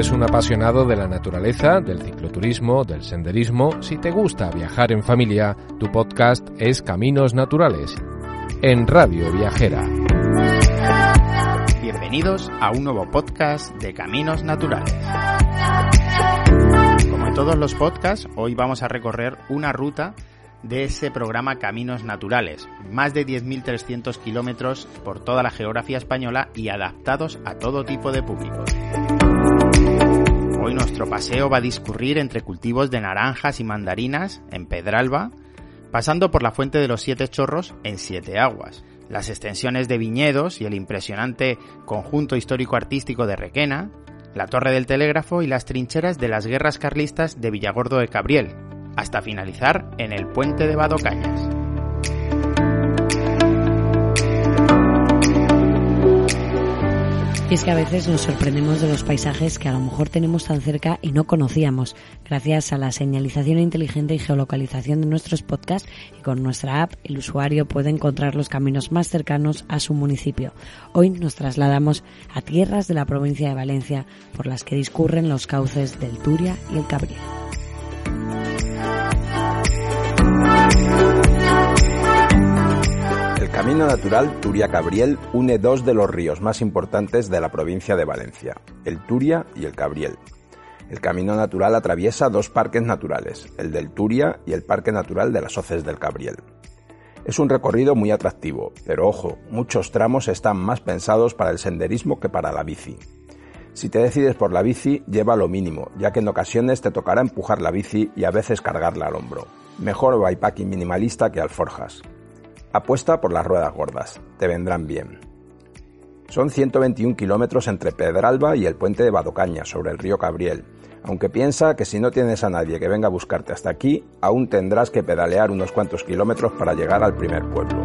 eres un apasionado de la naturaleza, del cicloturismo, del senderismo, si te gusta viajar en familia, tu podcast es Caminos Naturales, en Radio Viajera. Bienvenidos a un nuevo podcast de Caminos Naturales. Como en todos los podcasts, hoy vamos a recorrer una ruta de ese programa Caminos Naturales, más de 10.300 kilómetros por toda la geografía española y adaptados a todo tipo de público. Nuestro paseo va a discurrir entre cultivos de naranjas y mandarinas en Pedralba, pasando por la Fuente de los Siete Chorros en Siete Aguas, las extensiones de viñedos y el impresionante conjunto histórico-artístico de Requena, la Torre del Telégrafo y las trincheras de las guerras carlistas de Villagordo de Cabriel, hasta finalizar en el puente de Badocañas. Y es que a veces nos sorprendemos de los paisajes que a lo mejor tenemos tan cerca y no conocíamos. Gracias a la señalización inteligente y geolocalización de nuestros podcasts y con nuestra app, el usuario puede encontrar los caminos más cercanos a su municipio. Hoy nos trasladamos a tierras de la provincia de Valencia por las que discurren los cauces del Turia y el Cabriel. Camino natural Turia-Cabriel une dos de los ríos más importantes de la provincia de Valencia, el Turia y el Cabriel. El camino natural atraviesa dos parques naturales, el del Turia y el Parque Natural de las Hoces del Cabriel. Es un recorrido muy atractivo, pero ojo, muchos tramos están más pensados para el senderismo que para la bici. Si te decides por la bici, lleva lo mínimo, ya que en ocasiones te tocará empujar la bici y a veces cargarla al hombro. Mejor bikepacking minimalista que alforjas. Apuesta por las ruedas gordas, te vendrán bien. Son 121 kilómetros entre Pedralba y el puente de Badocaña, sobre el río Cabriel, aunque piensa que si no tienes a nadie que venga a buscarte hasta aquí, aún tendrás que pedalear unos cuantos kilómetros para llegar al primer pueblo.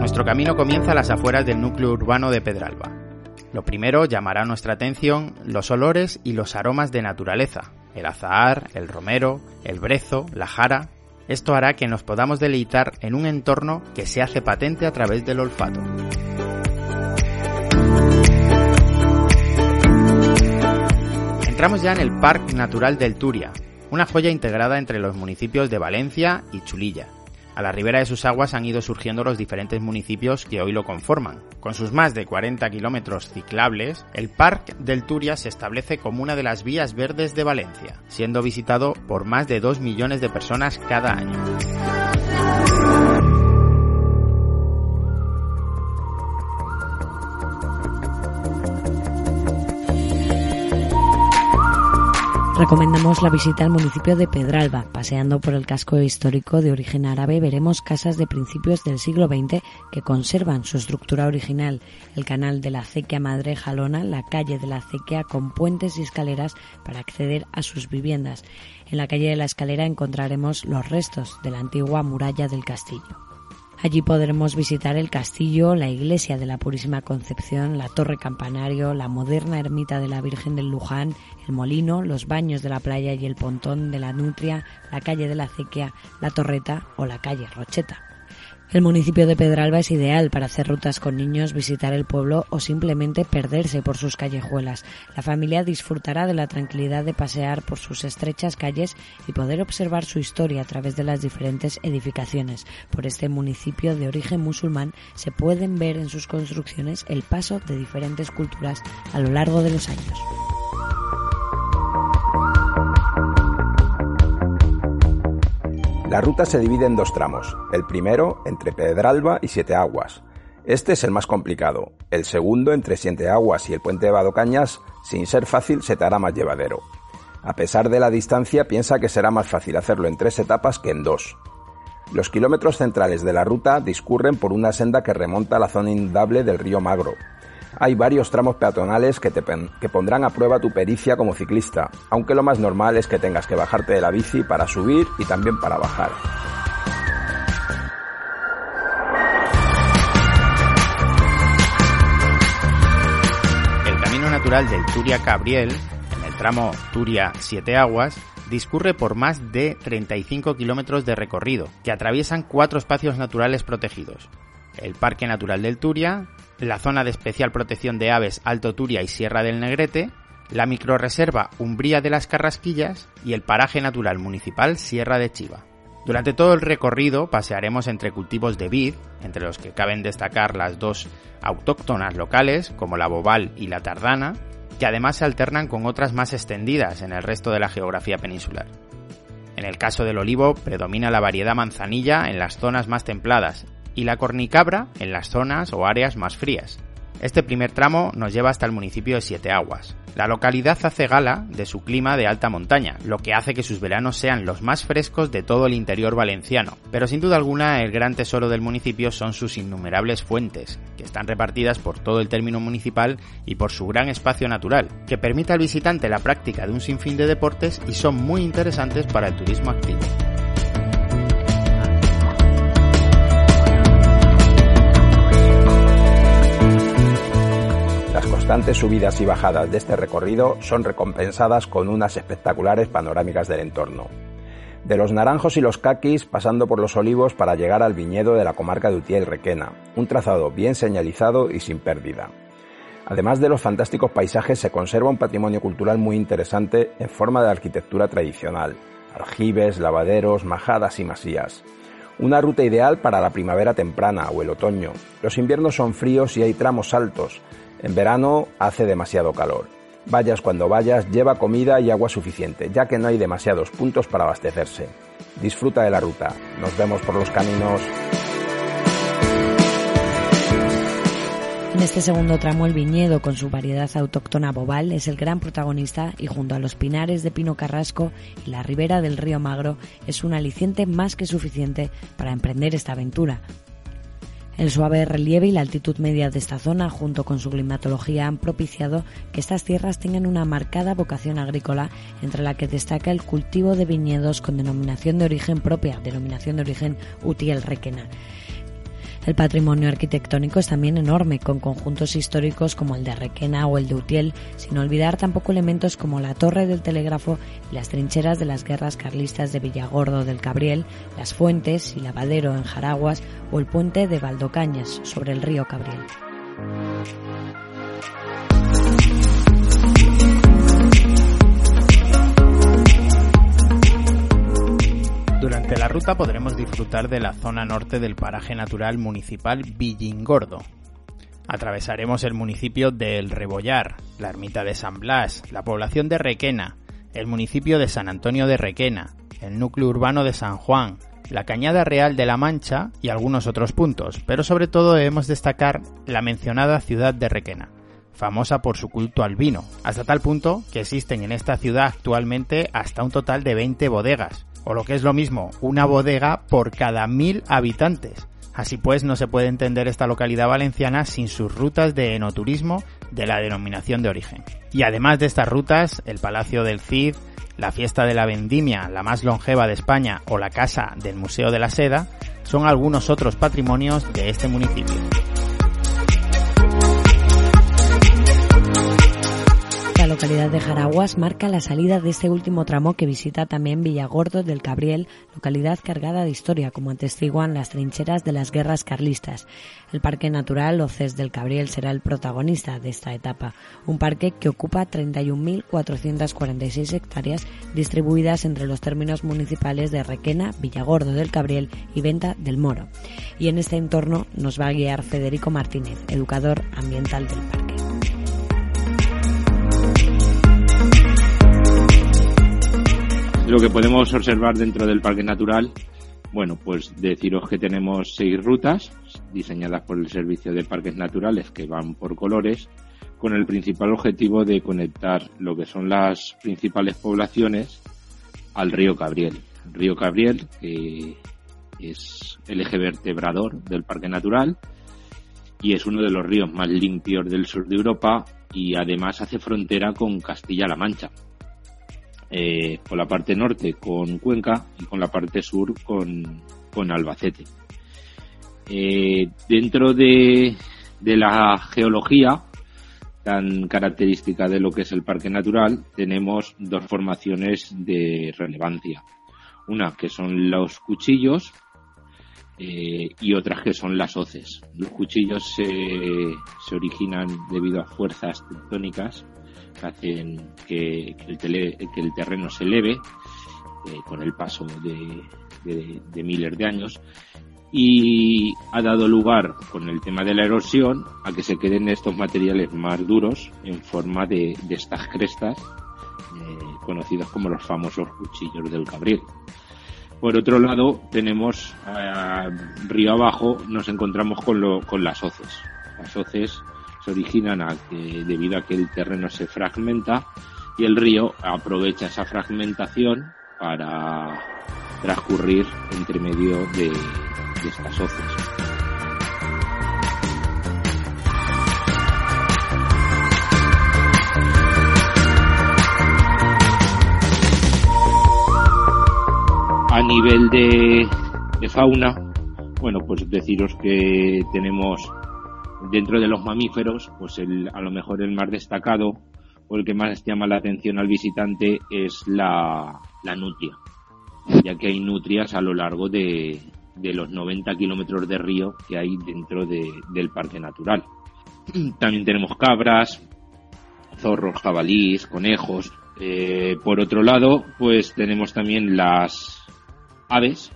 Nuestro camino comienza a las afueras del núcleo urbano de Pedralba. Lo primero llamará nuestra atención los olores y los aromas de naturaleza, el azahar, el romero, el brezo, la jara. Esto hará que nos podamos deleitar en un entorno que se hace patente a través del olfato. Entramos ya en el Parque Natural del Turia, una joya integrada entre los municipios de Valencia y Chulilla. A la ribera de sus aguas han ido surgiendo los diferentes municipios que hoy lo conforman. Con sus más de 40 kilómetros ciclables, el Parque del Turia se establece como una de las vías verdes de Valencia, siendo visitado por más de 2 millones de personas cada año. Recomendamos la visita al municipio de Pedralba. Paseando por el casco histórico de origen árabe veremos casas de principios del siglo XX que conservan su estructura original. El canal de la acequia Madre Jalona, la calle de la acequia con puentes y escaleras para acceder a sus viviendas. En la calle de la escalera encontraremos los restos de la antigua muralla del castillo. Allí podremos visitar el castillo, la iglesia de la Purísima Concepción, la torre campanario, la moderna ermita de la Virgen del Luján, el molino, los baños de la playa y el pontón de la Nutria, la calle de la Acequia, la Torreta o la calle Rocheta. El municipio de Pedralba es ideal para hacer rutas con niños, visitar el pueblo o simplemente perderse por sus callejuelas. La familia disfrutará de la tranquilidad de pasear por sus estrechas calles y poder observar su historia a través de las diferentes edificaciones. Por este municipio de origen musulmán se pueden ver en sus construcciones el paso de diferentes culturas a lo largo de los años. La ruta se divide en dos tramos, el primero entre Pedralba y Siete Aguas. Este es el más complicado, el segundo entre Siete Aguas y el puente de Badocañas, sin ser fácil, se te hará más llevadero. A pesar de la distancia, piensa que será más fácil hacerlo en tres etapas que en dos. Los kilómetros centrales de la ruta discurren por una senda que remonta la zona inundable del río Magro, hay varios tramos peatonales que, te que pondrán a prueba tu pericia como ciclista, aunque lo más normal es que tengas que bajarte de la bici para subir y también para bajar. El camino natural del Turia-Cabriel, en el tramo Turia-Siete Aguas, discurre por más de 35 kilómetros de recorrido, que atraviesan cuatro espacios naturales protegidos. el Parque Natural del Turia, la Zona de Especial Protección de Aves Alto Turia y Sierra del Negrete, la microreserva Umbría de las Carrasquillas y el Paraje Natural Municipal Sierra de Chiva. Durante todo el recorrido pasearemos entre cultivos de vid, entre los que caben destacar las dos autóctonas locales, como la bobal y la tardana, que además se alternan con otras más extendidas en el resto de la geografía peninsular. En el caso del olivo predomina la variedad manzanilla en las zonas más templadas y la cornicabra en las zonas o áreas más frías. Este primer tramo nos lleva hasta el municipio de Siete Aguas. La localidad hace gala de su clima de alta montaña, lo que hace que sus veranos sean los más frescos de todo el interior valenciano. Pero sin duda alguna el gran tesoro del municipio son sus innumerables fuentes, que están repartidas por todo el término municipal y por su gran espacio natural, que permite al visitante la práctica de un sinfín de deportes y son muy interesantes para el turismo activo. Constantes subidas y bajadas de este recorrido son recompensadas con unas espectaculares panorámicas del entorno. De los naranjos y los caquis pasando por los olivos para llegar al viñedo de la comarca de Utiel Requena, un trazado bien señalizado y sin pérdida. Además de los fantásticos paisajes, se conserva un patrimonio cultural muy interesante en forma de arquitectura tradicional, aljibes, lavaderos, majadas y masías. Una ruta ideal para la primavera temprana o el otoño. Los inviernos son fríos y hay tramos altos, en verano hace demasiado calor. Vayas cuando vayas, lleva comida y agua suficiente, ya que no hay demasiados puntos para abastecerse. Disfruta de la ruta. Nos vemos por los caminos. En este segundo tramo el viñedo con su variedad autóctona bobal es el gran protagonista y junto a los pinares de Pino Carrasco y la ribera del río Magro es un aliciente más que suficiente para emprender esta aventura, el suave relieve y la altitud media de esta zona, junto con su climatología, han propiciado que estas tierras tengan una marcada vocación agrícola, entre la que destaca el cultivo de viñedos con denominación de origen propia, denominación de origen Utiel Requena. El patrimonio arquitectónico es también enorme, con conjuntos históricos como el de Requena o el de Utiel, sin olvidar tampoco elementos como la torre del telégrafo y las trincheras de las guerras carlistas de Villagordo del Cabriel, las fuentes y lavadero en Jaraguas o el puente de Valdocañas sobre el río Cabriel. Ruta podremos disfrutar de la zona norte del paraje natural municipal Villingordo. Atravesaremos el municipio de El Rebollar, la ermita de San Blas, la población de Requena, el municipio de San Antonio de Requena, el núcleo urbano de San Juan, la Cañada Real de la Mancha y algunos otros puntos, pero sobre todo debemos destacar la mencionada ciudad de Requena, famosa por su culto al vino, hasta tal punto que existen en esta ciudad actualmente hasta un total de 20 bodegas, o lo que es lo mismo, una bodega por cada mil habitantes. Así pues, no se puede entender esta localidad valenciana sin sus rutas de enoturismo de la denominación de origen. Y además de estas rutas, el Palacio del Cid, la Fiesta de la Vendimia, la más longeva de España, o la Casa del Museo de la Seda, son algunos otros patrimonios de este municipio. Localidad de Jaraguas marca la salida de este último tramo que visita también Villagordo del Cabriel, localidad cargada de historia, como atestiguan las trincheras de las guerras carlistas. El Parque Natural Oces del Cabriel será el protagonista de esta etapa, un parque que ocupa 31.446 hectáreas distribuidas entre los términos municipales de Requena, Villagordo del Cabriel y Venta del Moro. Y en este entorno nos va a guiar Federico Martínez, educador ambiental del parque. Lo que podemos observar dentro del parque natural, bueno, pues deciros que tenemos seis rutas diseñadas por el Servicio de Parques Naturales que van por colores, con el principal objetivo de conectar lo que son las principales poblaciones al río Cabriel. El río Cabriel, que es el eje vertebrador del parque natural y es uno de los ríos más limpios del sur de Europa y además hace frontera con Castilla-La Mancha eh, con la parte norte con Cuenca y con la parte sur con, con Albacete. Eh, dentro de, de la geología tan característica de lo que es el parque natural, tenemos dos formaciones de relevancia. Una que son los cuchillos, eh, y otras que son las hoces. Los cuchillos se, se originan debido a fuerzas tectónicas hacen que, el, terreno se eleve eh, con el paso de, miles de años y ha dado lugar con el tema de la erosión a que se queden estos materiales más duros en forma de, de estas crestas eh, conocidas como los famosos cuchillos del Gabriel. Por otro lado, tenemos eh, río abajo, nos encontramos con, lo, con las hoces. Las hoces se originan debido a que el terreno se fragmenta y el río aprovecha esa fragmentación para transcurrir entre medio de, de estas hoces. a nivel de, fauna, bueno, pues deciros que tenemos dentro de los mamíferos, pues el, a lo mejor el más destacado o el que más llama la atención al visitante es la, nutria, ya que hay nutrias a lo largo de, de los 90 kilómetros de río que hay dentro del parque natural. También tenemos cabras, zorros, jabalíes, conejos. Eh, por otro lado, pues tenemos también las aves.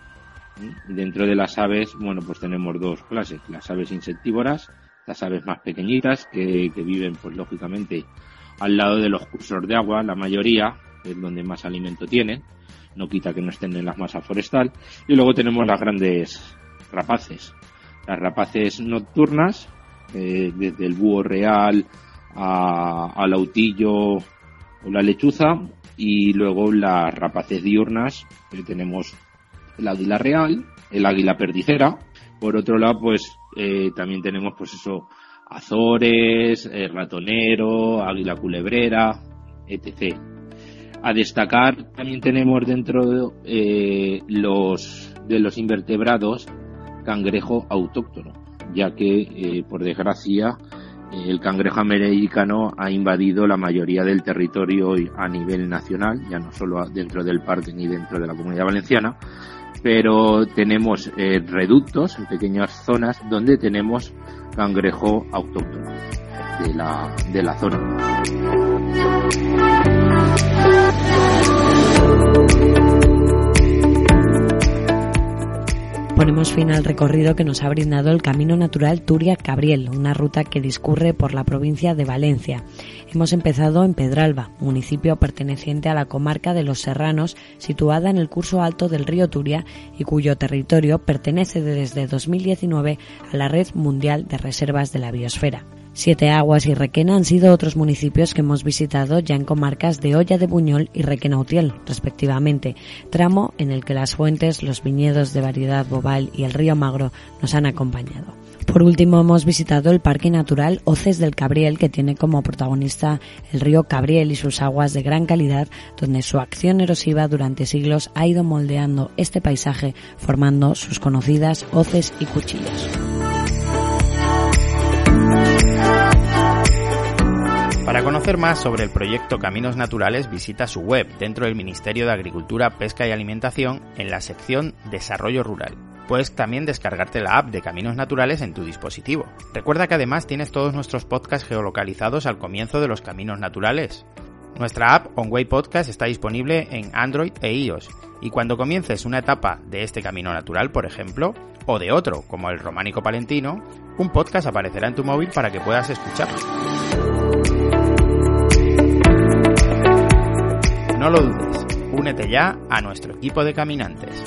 Dentro de las aves, bueno, pues tenemos dos clases, las aves insectívoras, las aves más pequeñitas que, viven, pues lógicamente, al lado de los cursos de agua, la mayoría, es donde más alimento tienen, no quita que no estén en la masa forestal, y luego tenemos las grandes rapaces, las rapaces nocturnas, eh, desde el búho real a, al autillo o la lechuza, y luego las rapaces diurnas, que tenemos el águila real, el águila perdicera. Por otro lado, pues eh, también tenemos pues eso, azores, eh, ratonero, águila culebrera, etc. A destacar también tenemos dentro eh, los de los invertebrados cangrejo autóctono, ya que por desgracia el cangrejo americano ha invadido la mayoría del territorio a nivel nacional, ya no solo dentro del parque ni dentro de la comunidad valenciana, pero tenemos eh, reductos pequeñas zonas donde tenemos cangrejo autóctono de la, de la zona. Ponemos fin al recorrido que nos ha brindado el Camino Natural Turia-Cabriel, una ruta que discurre por la provincia de Valencia. Hemos empezado en Pedralba, municipio perteneciente a la comarca de los Serranos, situada en el curso alto del río Turia y cuyo territorio pertenece desde 2019 a la Red Mundial de Reservas de la Biosfera. Siete Aguas y Requena han sido otros municipios que hemos visitado ya en comarcas de Olla de Buñol y Requena Utiel, respectivamente, tramo en el que las fuentes, los viñedos de variedad bobal y el río Magro nos han acompañado. Por último, hemos visitado el Parque Natural Oces del Cabriel, que tiene como protagonista el río Cabriel y sus aguas de gran calidad, donde su acción erosiva durante siglos ha ido moldeando este paisaje, formando sus conocidas hoces y cuchillos. Para conocer más sobre el proyecto Caminos Naturales, visita su web dentro del Ministerio de Agricultura, Pesca y Alimentación en la sección Desarrollo Rural. Puedes también descargarte la app de Caminos Naturales en tu dispositivo. Recuerda que además tienes todos nuestros podcasts geolocalizados al comienzo de los Caminos Naturales. Nuestra app OnWay Podcast está disponible en Android e iOS y cuando comiences una etapa de este camino natural, por ejemplo, o de otro, como el románico palentino, un podcast aparecerá en tu móvil para que puedas escucharlo. No lo dudes, únete ya a nuestro equipo de caminantes.